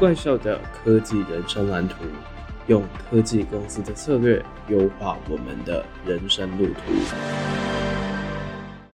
怪兽的科技人生蓝图，用科技公司的策略优化我们的人生路途。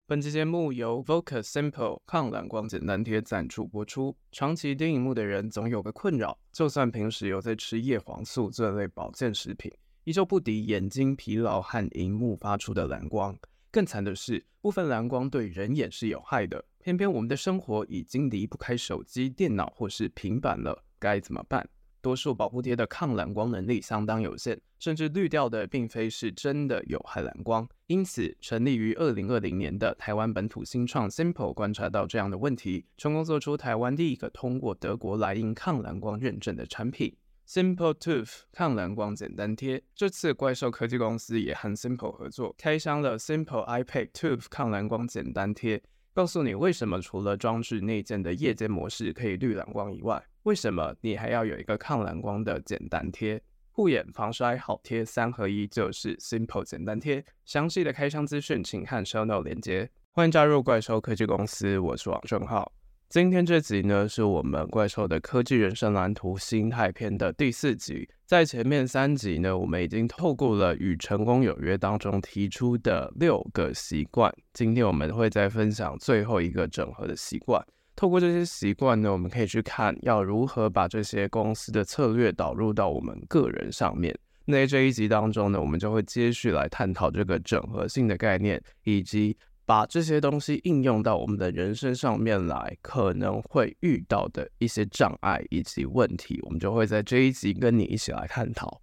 本期节目由 Vocus Simple 抗蓝光简单贴赞助播出。长期盯荧幕的人总有个困扰，就算平时有在吃叶黄素这类保健食品，依旧不敌眼睛疲劳和荧幕发出的蓝光。更惨的是，部分蓝光对人眼是有害的。偏偏我们的生活已经离不开手机、电脑或是平板了。该怎么办？多数保护贴的抗蓝光能力相当有限，甚至滤掉的并非是真的有害蓝光。因此，成立于二零二零年的台湾本土新创 Simple 观察到这样的问题，成功做出台湾第一个通过德国莱茵抗蓝光认证的产品 Simple Tooth 抗蓝光简单贴。这次怪兽科技公司也和 Simple 合作，开箱了 Simple iPad Tooth 抗蓝光简单贴，告诉你为什么除了装置内建的夜间模式可以滤蓝光以外，为什么你还要有一个抗蓝光的简单贴？护眼、防摔、好贴三合一就是 Simple 简单贴。详细的开箱资讯，请看 Show Note 连接。欢迎加入怪兽科技公司，我是王正浩。今天这集呢，是我们怪兽的科技人生蓝图心态篇的第四集。在前面三集呢，我们已经透过了与成功有约当中提出的六个习惯。今天我们会再分享最后一个整合的习惯。透过这些习惯呢，我们可以去看要如何把这些公司的策略导入到我们个人上面。那在这一集当中呢，我们就会接续来探讨这个整合性的概念，以及把这些东西应用到我们的人生上面来，可能会遇到的一些障碍以及问题，我们就会在这一集跟你一起来探讨。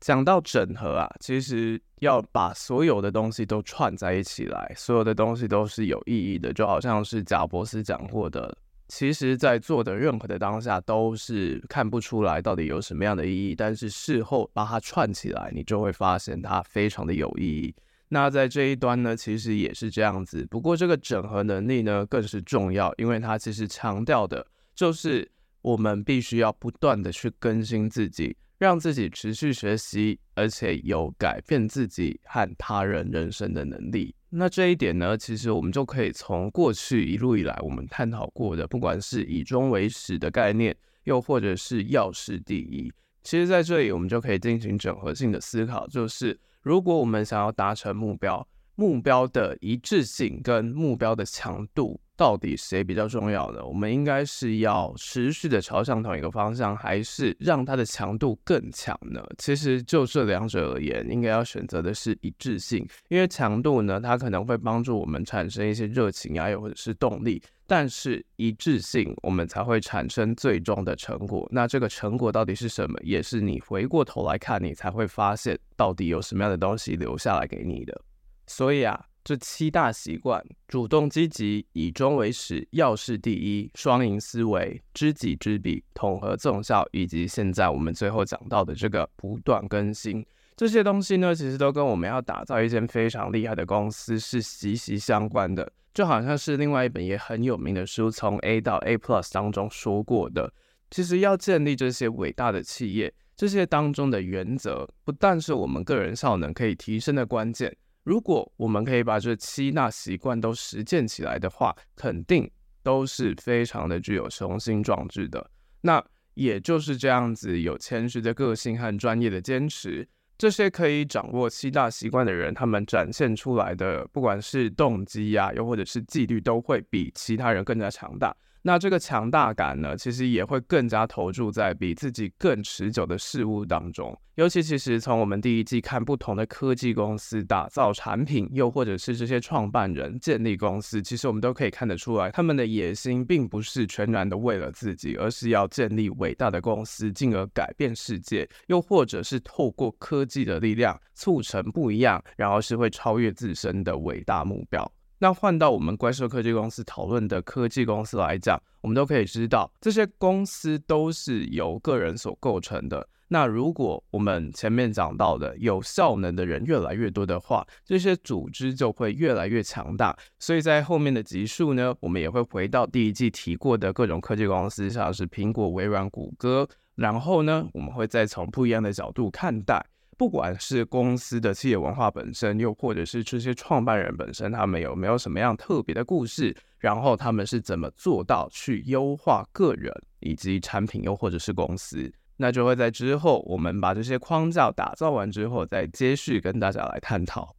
讲到整合啊，其实要把所有的东西都串在一起来，所有的东西都是有意义的，就好像是贾伯斯讲过的，其实在做的任何的当下都是看不出来到底有什么样的意义，但是事后把它串起来，你就会发现它非常的有意义。那在这一端呢，其实也是这样子，不过这个整合能力呢更是重要，因为它其实强调的就是我们必须要不断的去更新自己。让自己持续学习，而且有改变自己和他人人生的能力。那这一点呢，其实我们就可以从过去一路以来我们探讨过的，不管是以终为始的概念，又或者是要事第一，其实在这里我们就可以进行整合性的思考，就是如果我们想要达成目标，目标的一致性跟目标的强度。到底谁比较重要呢？我们应该是要持续的朝向同一个方向，还是让它的强度更强呢？其实就这两者而言，应该要选择的是一致性，因为强度呢，它可能会帮助我们产生一些热情啊，又或者是动力，但是一致性，我们才会产生最终的成果。那这个成果到底是什么？也是你回过头来看，你才会发现到底有什么样的东西留下来给你的。所以啊。这七大习惯：主动积极、以终为始、要事第一、双赢思维、知己知彼、统合纵效，以及现在我们最后讲到的这个不断更新，这些东西呢，其实都跟我们要打造一间非常厉害的公司是息息相关的。就好像是另外一本也很有名的书，从 A 到 A Plus 当中说过的，其实要建立这些伟大的企业，这些当中的原则，不但是我们个人效能可以提升的关键。如果我们可以把这七大习惯都实践起来的话，肯定都是非常的具有雄心壮志的。那也就是这样子，有谦虚的个性和专业的坚持，这些可以掌握七大习惯的人，他们展现出来的，不管是动机呀、又或者是纪律，都会比其他人更加强大。那这个强大感呢，其实也会更加投注在比自己更持久的事物当中。尤其其实从我们第一季看不同的科技公司打造产品，又或者是这些创办人建立公司，其实我们都可以看得出来，他们的野心并不是全然的为了自己，而是要建立伟大的公司，进而改变世界，又或者是透过科技的力量促成不一样，然后是会超越自身的伟大目标。那换到我们怪兽科技公司讨论的科技公司来讲，我们都可以知道，这些公司都是由个人所构成的。那如果我们前面讲到的有效能的人越来越多的话，这些组织就会越来越强大。所以在后面的集数呢，我们也会回到第一季提过的各种科技公司，像是苹果、微软、谷歌。然后呢，我们会再从不一样的角度看待。不管是公司的企业文化本身，又或者是这些创办人本身，他们有没有什么样特别的故事，然后他们是怎么做到去优化个人以及产品，又或者是公司，那就会在之后我们把这些框架打造完之后，再接续跟大家来探讨。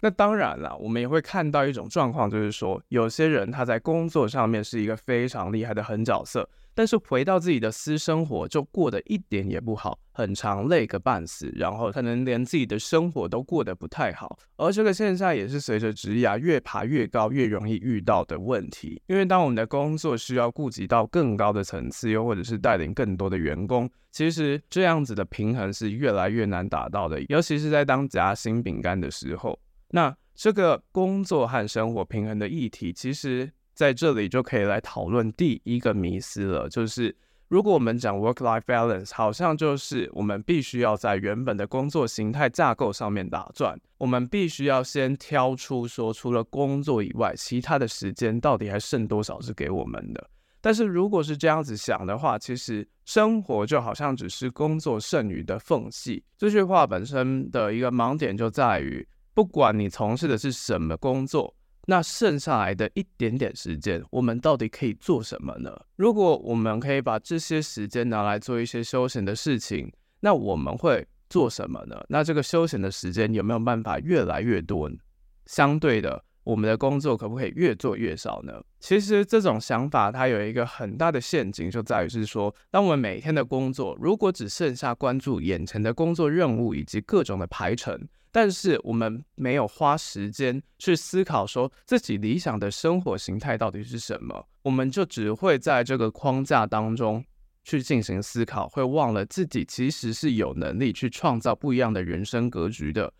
那当然了，我们也会看到一种状况，就是说，有些人他在工作上面是一个非常厉害的狠角色，但是回到自己的私生活就过得一点也不好，很长累个半死，然后可能连自己的生活都过得不太好。而这个现象也是随着职涯越爬越高，越容易遇到的问题。因为当我们的工作需要顾及到更高的层次，又或者是带领更多的员工，其实这样子的平衡是越来越难达到的，尤其是在当夹心饼干的时候。那这个工作和生活平衡的议题，其实在这里就可以来讨论第一个迷思了，就是如果我们讲 work-life balance，好像就是我们必须要在原本的工作形态架构上面打转，我们必须要先挑出说，除了工作以外，其他的时间到底还剩多少是给我们的。但是如果是这样子想的话，其实生活就好像只是工作剩余的缝隙。这句话本身的一个盲点就在于。不管你从事的是什么工作，那剩下来的一点点时间，我们到底可以做什么呢？如果我们可以把这些时间拿来做一些休闲的事情，那我们会做什么呢？那这个休闲的时间有没有办法越来越多呢？相对的，我们的工作可不可以越做越少呢？其实这种想法它有一个很大的陷阱，就在于是说，当我们每天的工作如果只剩下关注眼前的工作任务以及各种的排程。但是我们没有花时间去思考，说自己理想的生活形态到底是什么，我们就只会在这个框架当中去进行思考，会忘了自己其实是有能力去创造不一样的人生格局的。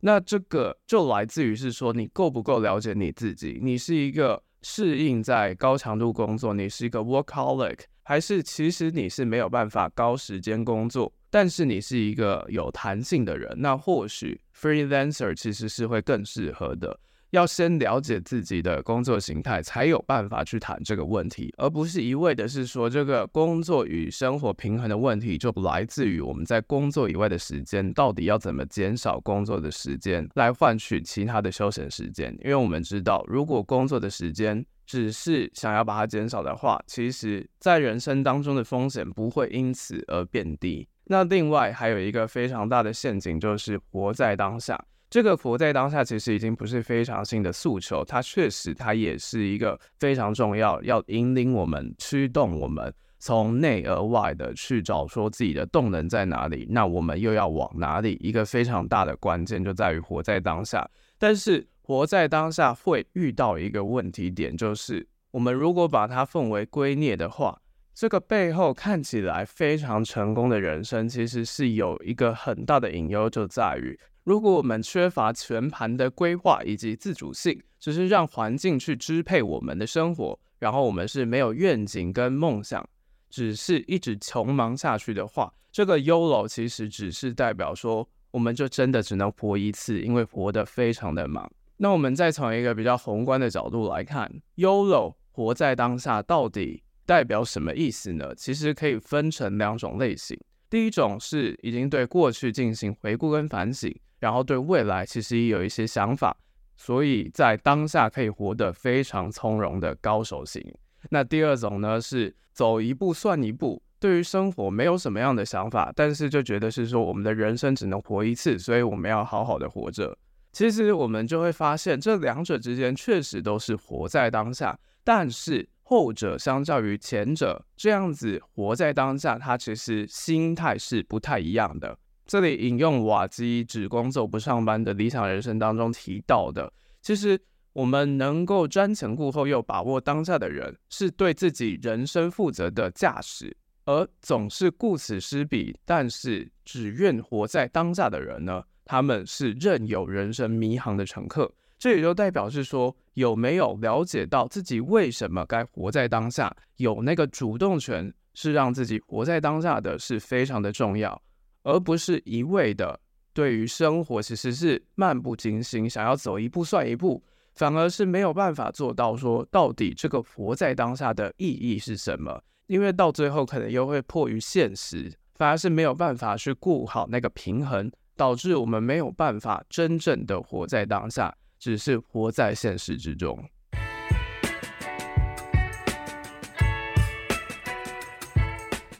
那这个就来自于是说，你够不够了解你自己？你是一个适应在高强度工作，你是一个 workaholic，还是其实你是没有办法高时间工作？但是你是一个有弹性的人，那或许 freelancer 其实是会更适合的。要先了解自己的工作形态，才有办法去谈这个问题，而不是一味的是说这个工作与生活平衡的问题就来自于我们在工作以外的时间到底要怎么减少工作的时间来换取其他的休闲时间。因为我们知道，如果工作的时间只是想要把它减少的话，其实在人生当中的风险不会因此而变低。那另外还有一个非常大的陷阱，就是活在当下。这个活在当下其实已经不是非常新的诉求，它确实它也是一个非常重要，要引领我们、驱动我们从内而外的去找说自己的动能在哪里，那我们又要往哪里？一个非常大的关键就在于活在当下。但是活在当下会遇到一个问题点，就是我们如果把它奉为圭臬的话。这个背后看起来非常成功的人生，其实是有一个很大的隐忧，就在于如果我们缺乏全盘的规划以及自主性，只是让环境去支配我们的生活，然后我们是没有愿景跟梦想，只是一直穷忙下去的话，这个 YOLO 其实只是代表说，我们就真的只能活一次，因为活得非常的忙。那我们再从一个比较宏观的角度来看，YOLO 活在当下到底代表什么意思呢？其实可以分成两种类型。第一种是已经对过去进行回顾跟反省，然后对未来其实也有一些想法，所以在当下可以活得非常从容的高手型。那第二种呢，是走一步算一步，对于生活没有什么样的想法，但是就觉得是说我们的人生只能活一次，所以我们要好好的活着。其实我们就会发现，这两者之间确实都是活在当下，但是。后者相较于前者，这样子活在当下，他其实心态是不太一样的。这里引用瓦基只工作不上班的理想人生当中提到的，其实我们能够瞻前顾后又把握当下的人，是对自己人生负责的驾驶；而总是顾此失彼，但是只愿活在当下的人呢，他们是任由人生迷航的乘客。这也就代表是说，有没有了解到自己为什么该活在当下，有那个主动权，是让自己活在当下的是非常的重要，而不是一味的对于生活其实是漫不经心，想要走一步算一步，反而是没有办法做到说到底这个活在当下的意义是什么，因为到最后可能又会迫于现实，反而是没有办法去顾好那个平衡，导致我们没有办法真正的活在当下，只是活在现实之中。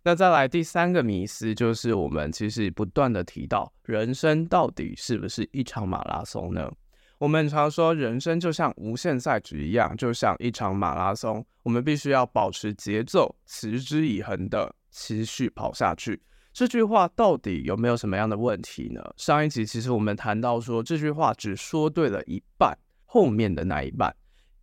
那再来第三个迷思，就是我们其实不断的提到，人生到底是不是一场马拉松呢？我们常说，人生就像无限赛局一样，就像一场马拉松，我们必须要保持节奏，持之以恒的持续跑下去。这句话到底有没有什么样的问题呢？上一集其实我们谈到说，这句话只说对了一半，后面的那一半，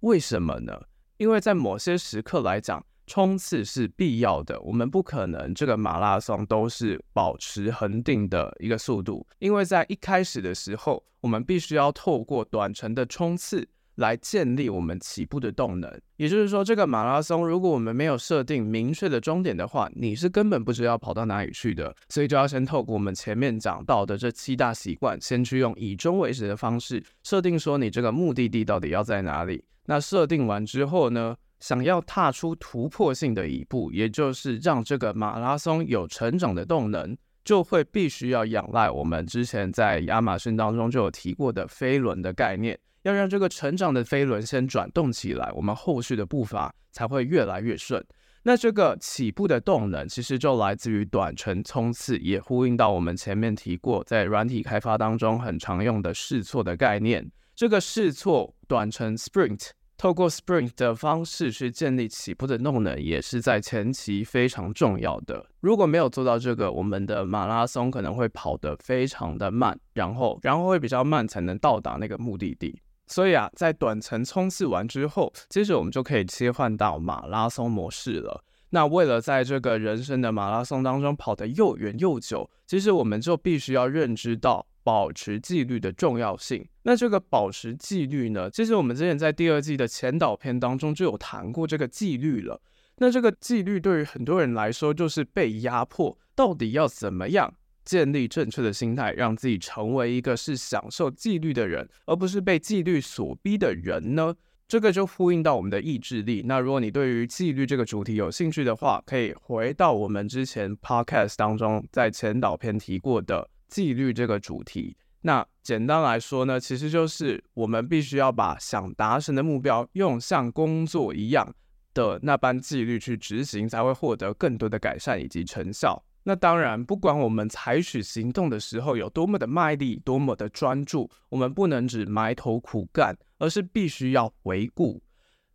为什么呢？因为在某些时刻来讲。冲刺是必要的，我们不可能这个马拉松都是保持恒定的一个速度，因为在一开始的时候，我们必须要透过短程的冲刺来建立我们起步的动能。也就是说，这个马拉松如果我们没有设定明确的终点的话，你是根本不知道跑到哪里去的。所以就要先透过我们前面讲到的这七大习惯，先去用以终为始的方式设定说你这个目的地到底要在哪里。那设定完之后呢，想要踏出突破性的一步，也就是让这个马拉松有成长的动能，就会必须要仰赖我们之前在亚马逊当中就有提过的飞轮的概念，要让这个成长的飞轮先转动起来，我们后续的步伐才会越来越顺。那这个起步的动能，其实就来自于短程冲刺，也呼应到我们前面提过，在软体开发当中很常用的试错的概念。这个试错短程 sprint。透过 sprint 的方式去建立起步的动能，也是在前期非常重要的。如果没有做到这个，我们的马拉松可能会跑得非常的慢，然后然后会比较慢才能到达那个目的地。所以啊，在短程冲刺完之后，接着我们就可以切换到马拉松模式了。那为了在这个人生的马拉松当中跑得又远又久，其实我们就必须要认知到。保持纪律的重要性。那这个保持纪律呢？其实我们之前在第二季的前导片当中就有谈过这个纪律了。那这个纪律对于很多人来说就是被压迫，到底要怎么样建立正确的心态，让自己成为一个是享受纪律的人，而不是被纪律所逼的人呢？这个就呼应到我们的意志力。那如果你对于纪律这个主题有兴趣的话，可以回到我们之前 podcast 当中在前导片提过的。纪律这个主题，那简单来说呢，其实就是我们必须要把想达成的目标用像工作一样的那般纪律去执行，才会获得更多的改善以及成效。那当然，不管我们采取行动的时候有多么的卖力、多么的专注，我们不能只埋头苦干，而是必须要回顾。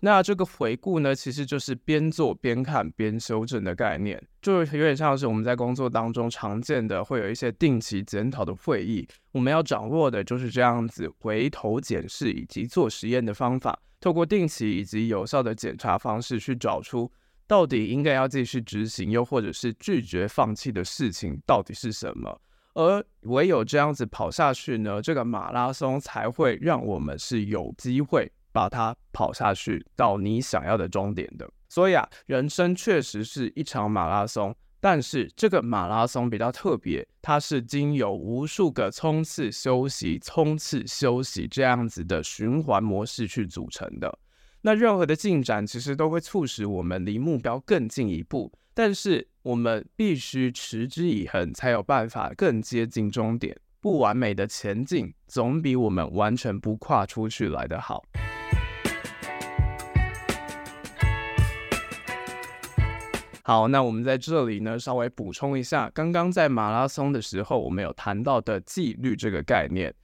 那这个回顾呢，其实就是边做边看边修正的概念，就有点像是我们在工作当中常见的，会有一些定期检讨的会议。我们要掌握的就是这样子回头检视以及做实验的方法，透过定期以及有效的检查方式去找出到底应该要继续执行，又或者是拒绝放弃的事情到底是什么。而唯有这样子跑下去呢，这个马拉松才会让我们是有机会。把它跑下去到你想要的终点的，所以啊，人生确实是一场马拉松，但是这个马拉松比较特别，它是经由无数个冲刺休息、冲刺休息这样子的循环模式去组成的。那任何的进展其实都会促使我们离目标更进一步，但是我们必须持之以恒，才有办法更接近终点。不完美的前进，总比我们完全不跨出去来得好。好，那我们在这里呢，稍微补充一下，刚刚在马拉松的时候，我们有谈到的纪律这个概念。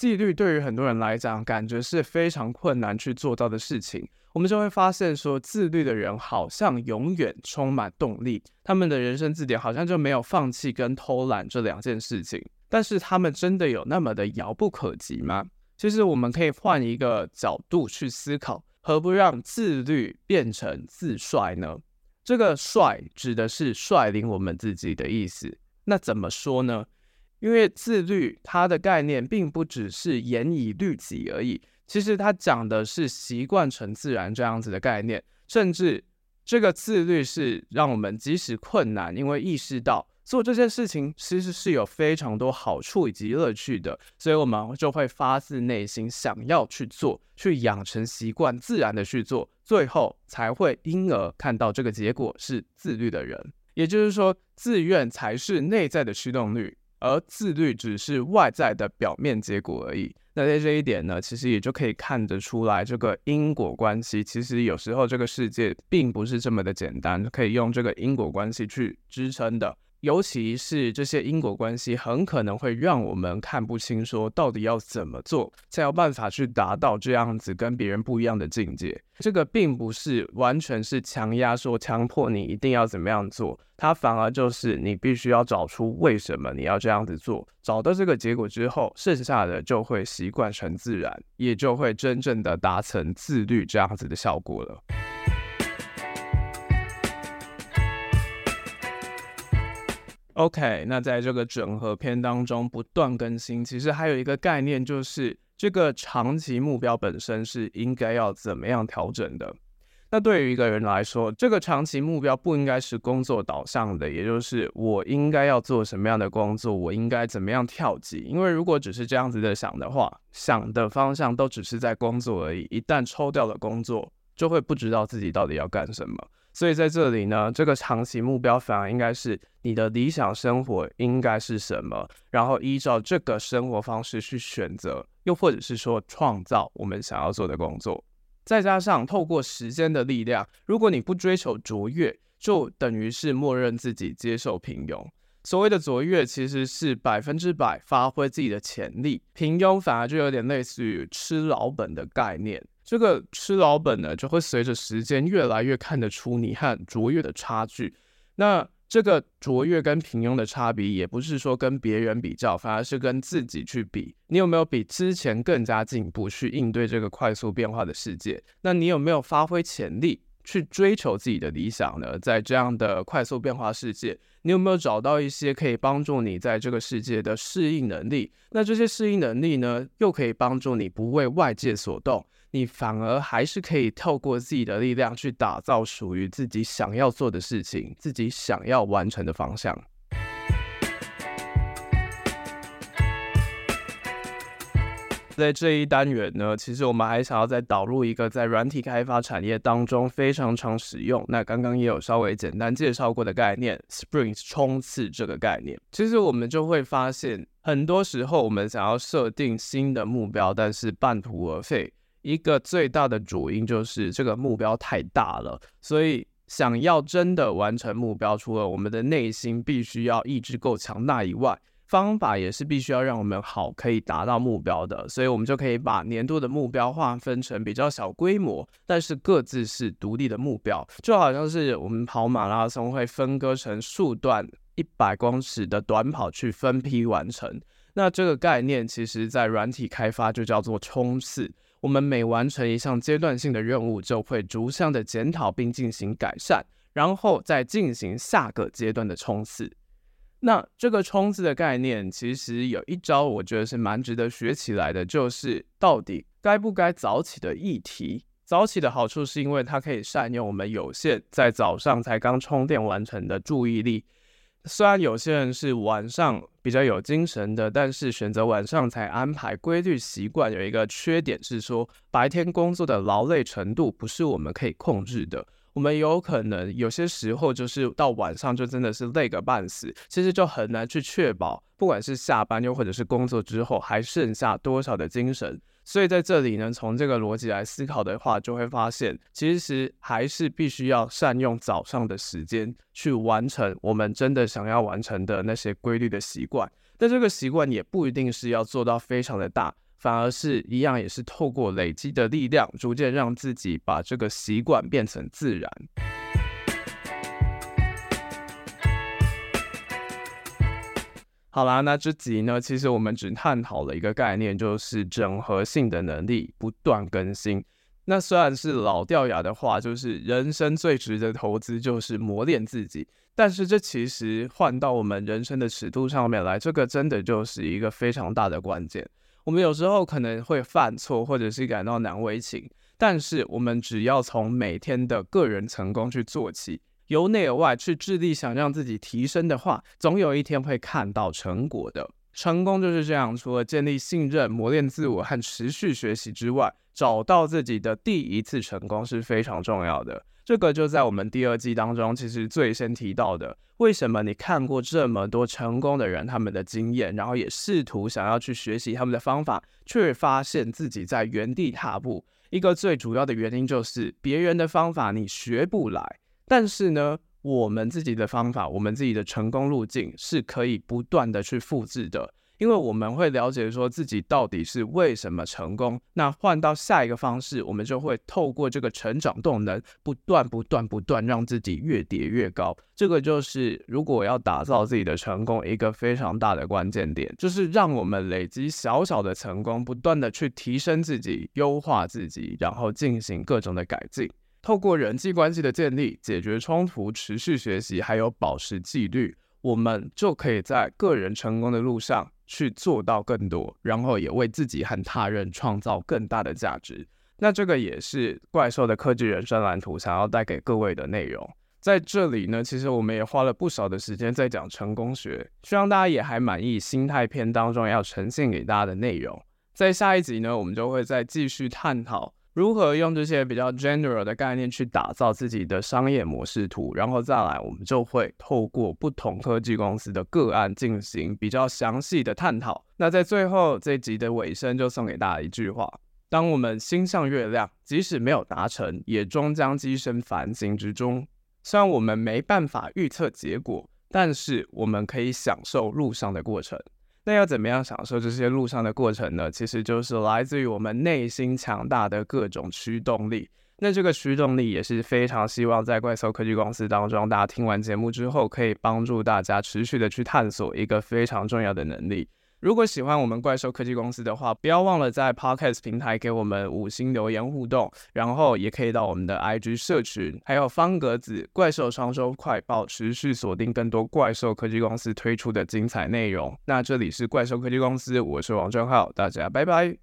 纪律对于很多人来讲，感觉是非常困难去做到的事情。我们就会发现说，自律的人好像永远充满动力，他们的人生字典好像就没有放弃跟偷懒这两件事情。但是他们真的有那么的遥不可及吗？其实我们可以换一个角度去思考，何不让自律变成自率呢？这个率指的是率领我们自己的意思。那怎么说呢？因为自律它的概念并不只是严以律己而已，其实它讲的是习惯成自然这样子的概念。甚至这个自律是让我们即使困难，因为意识到做这件事情其实是有非常多好处以及乐趣的，所以我们就会发自内心想要去做，去养成习惯，自然的去做，最后才会因而看到这个结果是自律的人。也就是说，自愿才是内在的驱动力，而自律只是外在的表面结果而已。那在这一点呢，其实也就可以看得出来，这个因果关系，其实有时候这个世界并不是这么的简单，可以用这个因果关系去支撑的。尤其是这些因果关系，很可能会让我们看不清，说到底要怎么做才有办法去达到这样子跟别人不一样的境界。这个并不是完全是强压说强迫你一定要怎么样做，它反而就是你必须要找出为什么你要这样子做，找到这个结果之后，剩下的就会习惯成自然，也就会真正的达成自律这样子的效果了。OK，那在这个整合篇当中不断更新，其实还有一个概念，就是这个长期目标本身是应该要怎么样调整的。那对于一个人来说，这个长期目标不应该是工作导向的，也就是我应该要做什么样的工作，我应该怎么样跳级。因为如果只是这样子的想的话，想的方向都只是在工作而已，一旦抽掉了工作，就会不知道自己到底要干什么。所以在这里呢，这个长期目标反而应该是你的理想生活应该是什么，然后依照这个生活方式去选择，又或者是说创造我们想要做的工作。再加上透过时间的力量，如果你不追求卓越，就等于是默认自己接受平庸。所谓的卓越，其实是百分之百发挥自己的潜力，平庸反而就有点类似于吃老本的概念。这个吃老本呢，就会随着时间越来越看得出你和卓越的差距。那这个卓越跟平庸的差别，也不是说跟别人比较，反而是跟自己去比。你有没有比之前更加进步，去应对这个快速变化的世界？那你有没有发挥潜力，去追求自己的理想呢？在这样的快速变化世界，你有没有找到一些可以帮助你在这个世界的适应能力？那这些适应能力呢，又可以帮助你不为外界所动？你反而还是可以透过自己的力量去打造属于自己想要做的事情，自己想要完成的方向。在这一单元呢，其实我们还想要再导入一个在软体开发产业当中非常常使用，那刚刚也有稍微简单介绍过的概念，Sprint 冲刺这个概念。其实我们就会发现，很多时候我们想要设定新的目标，但是半途而废。一个最大的主因就是这个目标太大了，所以想要真的完成目标，除了我们的内心必须要意志够强大以外，方法也是必须要让我们好可以达到目标的。所以我们就可以把年度的目标划分成比较小规模，但是各自是独立的目标，就好像是我们跑马拉松会分割成数段一百公尺的短跑去分批完成。那这个概念其实在软体开发就叫做冲刺。我们每完成一项阶段性的任务，就会逐项的检讨并进行改善，然后再进行下个阶段的冲刺。那这个冲刺的概念，其实有一招，我觉得是蛮值得学起来的，就是到底该不该早起的议题。早起的好处是因为它可以善用我们有限在早上才刚充电完成的注意力。虽然有些人是晚上比较有精神的，但是选择晚上才安排规律习惯，有一个缺点是说，白天工作的劳累程度不是我们可以控制的。我们有可能有些时候就是到晚上就真的是累个半死，其实就很难去确保，不管是下班又或者是工作之后还剩下多少的精神。所以在这里呢，从这个逻辑来思考的话，就会发现，其实还是必须要善用早上的时间去完成我们真的想要完成的那些规律的习惯。但这个习惯也不一定是要做到非常的大，反而是一样，也是透过累积的力量，逐渐让自己把这个习惯变成自然。好啦，那这集呢，其实我们只探讨了一个概念，就是整合性的能力不断更新。那虽然是老掉牙的话，就是人生最值得投资就是磨练自己。但是这其实换到我们人生的尺度上面来，这个真的就是一个非常大的关键。我们有时候可能会犯错，或者是感到难为情，但是我们只要从每天的个人成功去做起。由内而外去致力想让自己提升的话，总有一天会看到成果的。成功就是这样，除了建立信任、磨练自我和持续学习之外，找到自己的第一次成功是非常重要的。这个就在我们第二季当中，其实最先提到的。为什么你看过这么多成功的人，他们的经验，然后也试图想要去学习他们的方法，却发现自己在原地踏步？一个最主要的原因就是别人的方法你学不来，但是呢，我们自己的方法，我们自己的成功路径是可以不断的去复制的。因为我们会了解说自己到底是为什么成功，那换到下一个方式，我们就会透过这个成长动能，不断、不断、不断，让自己越叠越高。这个就是如果要打造自己的成功，一个非常大的关键点，就是让我们累积小小的成功，不断的去提升自己、优化自己，然后进行各种的改进。透过人际关系的建立、解决冲突、持续学习，还有保持纪律，我们就可以在个人成功的路上。去做到更多，然后也为自己和他人创造更大的价值。那这个也是怪兽的科技人生蓝图想要带给各位的内容。在这里呢，其实我们也花了不少的时间在讲成功学，希望大家也还满意心态篇当中要呈现给大家的内容。在下一集呢，我们就会再继续探讨。如何用这些比较 general 的概念去打造自己的商业模式图，然后再来，我们就会透过不同科技公司的个案进行比较详细的探讨。那在最后这集的尾声，就送给大家一句话：当我们心向月亮，即使没有达成，也终将跻身繁星之中。虽然我们没办法预测结果，但是我们可以享受路上的过程。那要怎么样享受这些路上的过程呢？其实就是来自于我们内心强大的各种驱动力。那这个驱动力也是非常希望在怪兽科技公司当中，大家听完节目之后，可以帮助大家持续的去探索一个非常重要的能力。如果喜欢我们怪兽科技公司的话，不要忘了在 Podcast 平台给我们五星留言互动，然后也可以到我们的 IG 社群，还有方格子怪兽双周快报，持续锁定更多怪兽科技公司推出的精彩内容。那这里是怪兽科技公司，我是王正浩，大家拜拜。